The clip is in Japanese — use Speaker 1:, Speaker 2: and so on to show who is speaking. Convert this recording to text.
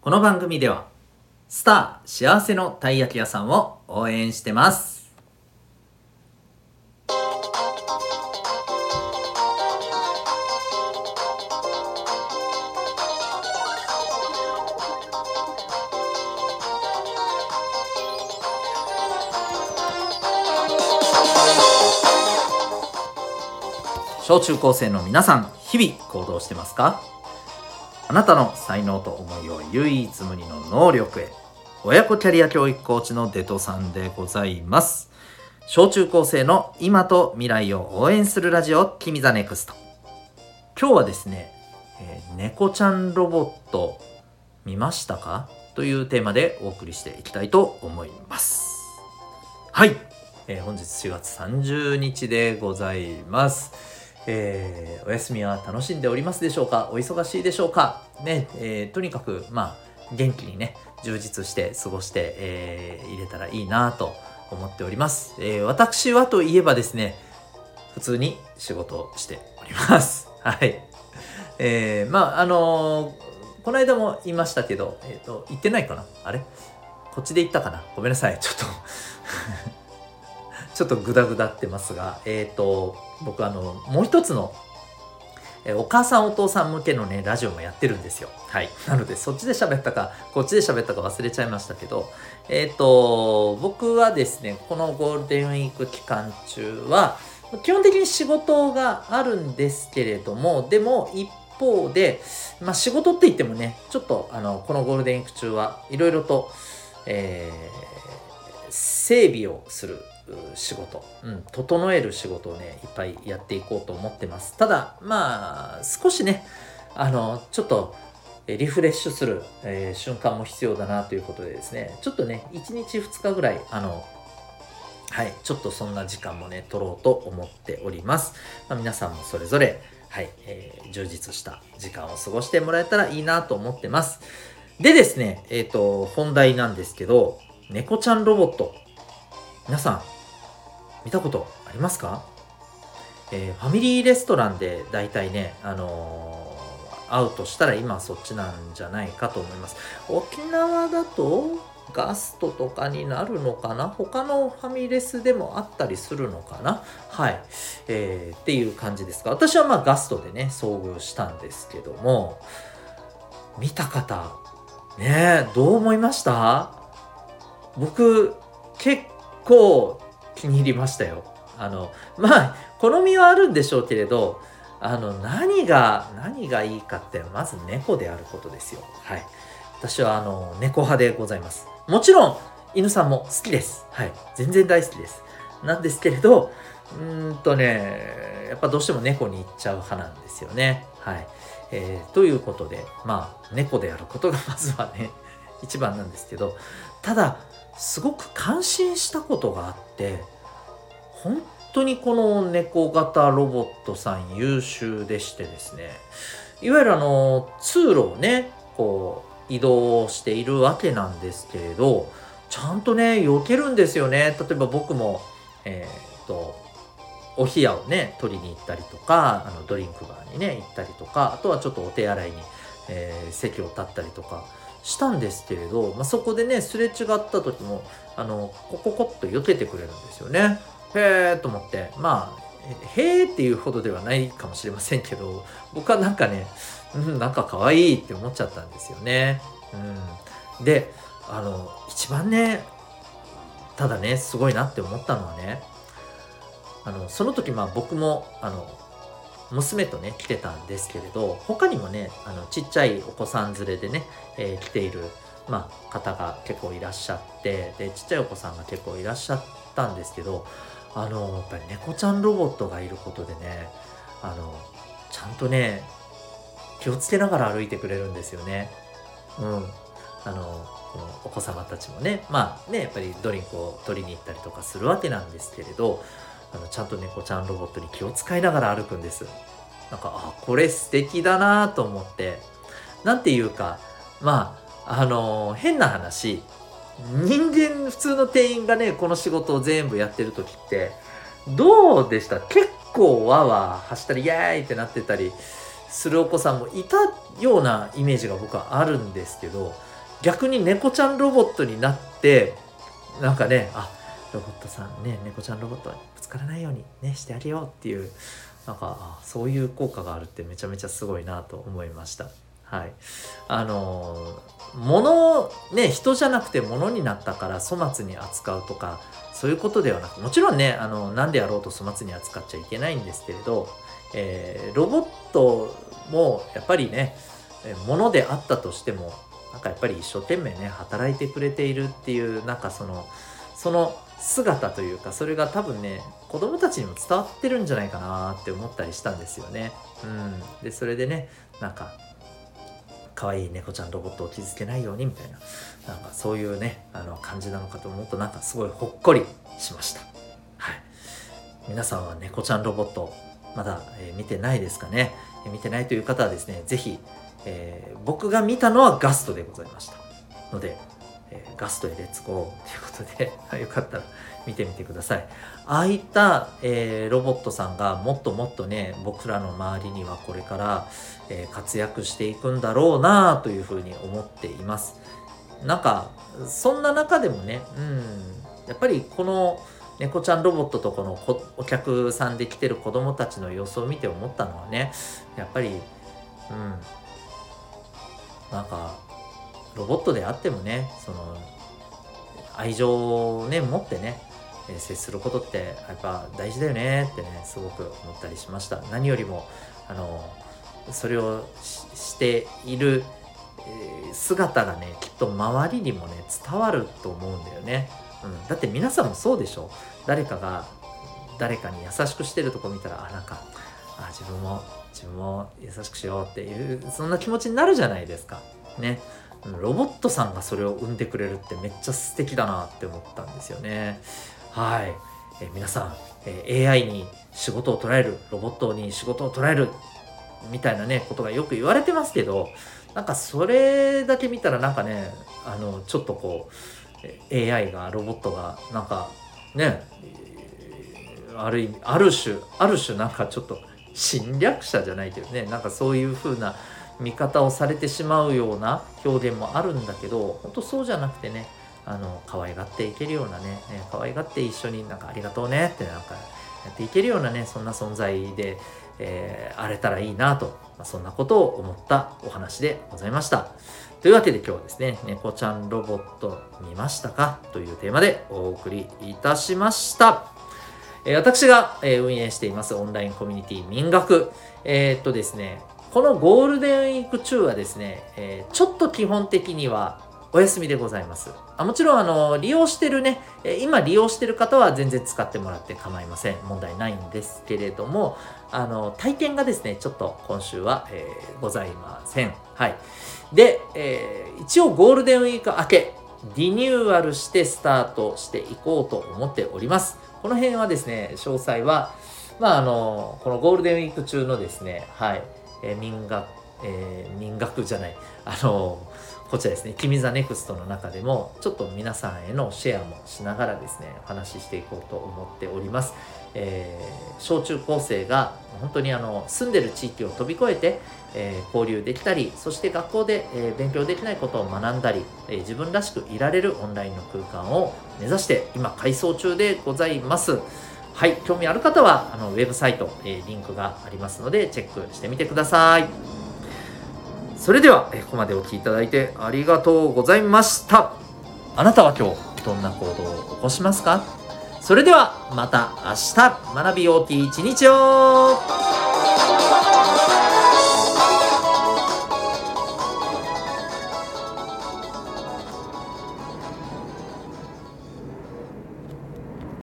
Speaker 1: この番組ではスター幸せのたい焼き屋さんを応援してます。小中高生の皆さん日々行動してますか？あなたの才能と思いを唯一無二の能力へ。親子キャリア教育コーチのデトさんでございます。小中高生の今と未来を応援するラジオ君 the NEXT。今日はですね、えー、猫ちゃんロボット見ましたか？というテーマでお送りしていきたいと思います。はい、えー、本日4月30日でございます。えー、お休みは楽しんでおりますでしょうか？お忙しいでしょうか？ね、えー、とにかく、まあ、元気にね、充実して過ごして、えー、入れたらいいなと思っております。えー、私はといえばですね、普通に仕事をしております。はい。えー、まあ、あのー、この間も言いましたけど、えっ、ー、と、言ってないかな？あれ？こっちで言ったかな？ごめんなさい。ちょっとちょっとグダグダってますが、えっ、ー、と、僕あの、もう一つの、えお母さんお父さん向けのね、ラジオもやってるんですよ。はい。なので、そっちで喋ったか、こっちで喋ったか忘れちゃいましたけど、えっ、ー、と、僕はですね、このゴールデンウィーク期間中は、基本的に仕事があるんですけれども、でも一方で、まあ仕事って言ってもね、ちょっとあの、このゴールデンウィーク中はいろいろと、えー、整備をする仕事、うん、整える仕事をねいっぱいやっていこうと思ってます。ただまあ少しねあのちょっとリフレッシュする、えー、瞬間も必要だなということでですね。ちょっとね1日2日ぐらいあのはいちょっとそんな時間もね取ろうと思っております、まあ、皆さんもそれぞれはい、えー、充実した時間を過ごしてもらえたらいいなと思ってます。でですねえっ、ー、と本題なんですけど猫ちゃんロボット。皆さん見たことありますか、えー、ファミリーレストランで大体ね、あのー、会うとしたら今そっちなんじゃないかと思います。沖縄だとガストとかになるのかな？他のファミレスでもあったりするのかな？はい。えー、っていう感じですか？私はまあガストでね、遭遇したんですけども、見た方、ねどう思いました？僕、結構気に入りましたよ。あの、まあ、好みはあるんでしょうけれど、あの、何が、何がいいかってまず猫であることですよ。はい。私は、あの、猫派でございます。もちろん、犬さんも好きです。はい。全然大好きです。なんですけれど、うんとね、やっぱどうしても猫に行っちゃう派なんですよね。はい。えー、ということで、まあ、猫であることがまずはね、一番なんですけど、ただ、すごく感心したことがあって本当にこの猫型ロボットさん優秀でしてですね。いわゆるあの通路をねこう移動しているわけなんですけれどちゃんとね避けるんですよね。例えば僕もえー、っとお冷やをね取りに行ったりとかあのドリンクバーにね行ったりとかあとはちょっとお手洗いに、えー、席を立ったりとかしたんですけれど、まあ、そこでねすれ違った時もあのコココッと避けてくれるんですよね。へえと思ってまあへえっていうほどではないかもしれませんけど僕はなんかね、うん、なんか可愛いって思っちゃったんですよね。うん、であの一番ねただねすごいなって思ったのはねあのその時まあ僕もあの娘とね来てたんですけれど他にもねあのちっちゃいお子さん連れでね、えー、来ている、まあ、方が結構いらっしゃってでちっちゃいお子さんが結構いらっしゃったんですけどあのやっぱり猫ちゃんロボットがいることでねあのちゃんとね気をつけながら歩いてくれるんですよね。うん、あのこのお子様たちもねまあねやっぱりドリンクを取りに行ったりとかするわけなんですけれどあのちゃんと猫ちゃんロボットに気を使いながら歩くんです。なんかあこれ素敵だなと思って。なんていうかまああの変な話。人間普通の店員がねこの仕事を全部やってる時ってどうでした？結構わわ走ったりイエーイってなってたりするお子さんもいたようなイメージが僕はあるんですけど逆に猫ちゃんロボットになってなんかねあロボットさんね猫ちゃんロボットぶつからないようにねしてあげようっていうなんかそういう効果があるってめちゃめちゃすごいなと思いました。はい、あの物ね人じゃなくて物になったから粗末に扱うとかそういうことではなくもちろんねあの何であろうと粗末に扱っちゃいけないんですけれど、えー、ロボットもやっぱりね物であったとしてもなんかやっぱり一生懸命ね働いてくれているっていうなんかそのその姿というかそれが多分ね子供たちにも伝わってるんじゃないかなって思ったりしたんですよね。うん、でそれでねなんか可愛い猫ちゃんロボットを傷つけないようにみたいななんかそういうねあの感じなのかと思うとなんかすごいほっこりしました。はい、皆さんは猫ちゃんロボットまだ、えー、見てないですかね、えー、見てないという方はですね是非、えー、僕が見たのはガストでございましたのでえー、ガストへレッツゴーということで よかったら見てみてください。ああいった、えー、ロボットさんがもっともっとね僕らの周りにはこれから、えー、活躍していくんだろうなというふうに思っています。なんかそんな中でもね、うん、やっぱりこの猫ちゃんロボットとこのお客さんで来てる子供たちの様子を見て思ったのはねやっぱりうんなんかロボットであってもねその愛情をね持ってね接することってやっぱ大事だよねってねすごく思ったりしました。何よりもあのそれをしている姿がねきっと周りにもね伝わると思うんだよね、うん、だって皆さんもそうでしょ。誰かが誰かに優しくしてるとこ見たらあなんかあ自分も自分も優しくしようっていうそんな気持ちになるじゃないですか。ね。ロボットさんがそれを生んでくれるってめっちゃ素敵だなって思ったんですよね。はい。え皆さん、え AI に仕事を捉える、ロボットに仕事を捉える、みたいなね、ことがよく言われてますけど、なんかそれだけ見たらなんかね、あの、ちょっとこう、AI が、ロボットが、なんかね、ある意味、ある種、ある種なんかちょっと侵略者じゃないけどね、なんかそういう風な、見方をされてしまうような表現もあるんだけど本当そうじゃなくてねあの可愛がっていけるようなね可愛がって一緒になんかありがとうねってなんかやっていけるようなねそんな存在で、えー、荒れたらいいなと、まあ、そんなことを思ったお話でございました。というわけで今日はですね、猫ちゃんロボット見ましたかというテーマでお送りいたしました。私が、運営していますオンラインコミュニティ民学。えー、っとですね、このゴールデンウィーク中はですね、えー、ちょっと基本的にはお休みでございます。あもちろん、あの、利用してるね、今利用してる方は全然使ってもらって構いません。問題ないんですけれども、あの、体験がですね、ちょっと今週は、えー、ございません。はい。で、えー、一応ゴールデンウィーク明け、リニューアルしてスタートしていこうと思っております。この辺はですね、詳細は、まあ、あの、このゴールデンウィーク中のですね、はい、えー、民学、えー、民学じゃない、あのこちらですね、君 the NEXT の中でも、ちょっと皆さんへのシェアもしながらですね、お話ししていこうと思っております。えー、小中高生が本当にあの住んでる地域を飛び越えて、えー、交流できたり、そして学校で、えー、勉強できないことを学んだり、え、自分らしくいられるオンラインの空間を目指して今改装中でございます。はい、興味ある方はあのウェブサイト、えー、リンクがありますのでチェックしてみてください。それでは、え、ここまでお聴きいただいてありがとうございました。あなたは今日どんな行動を起こしますか？それではまた明日学び大きい一日を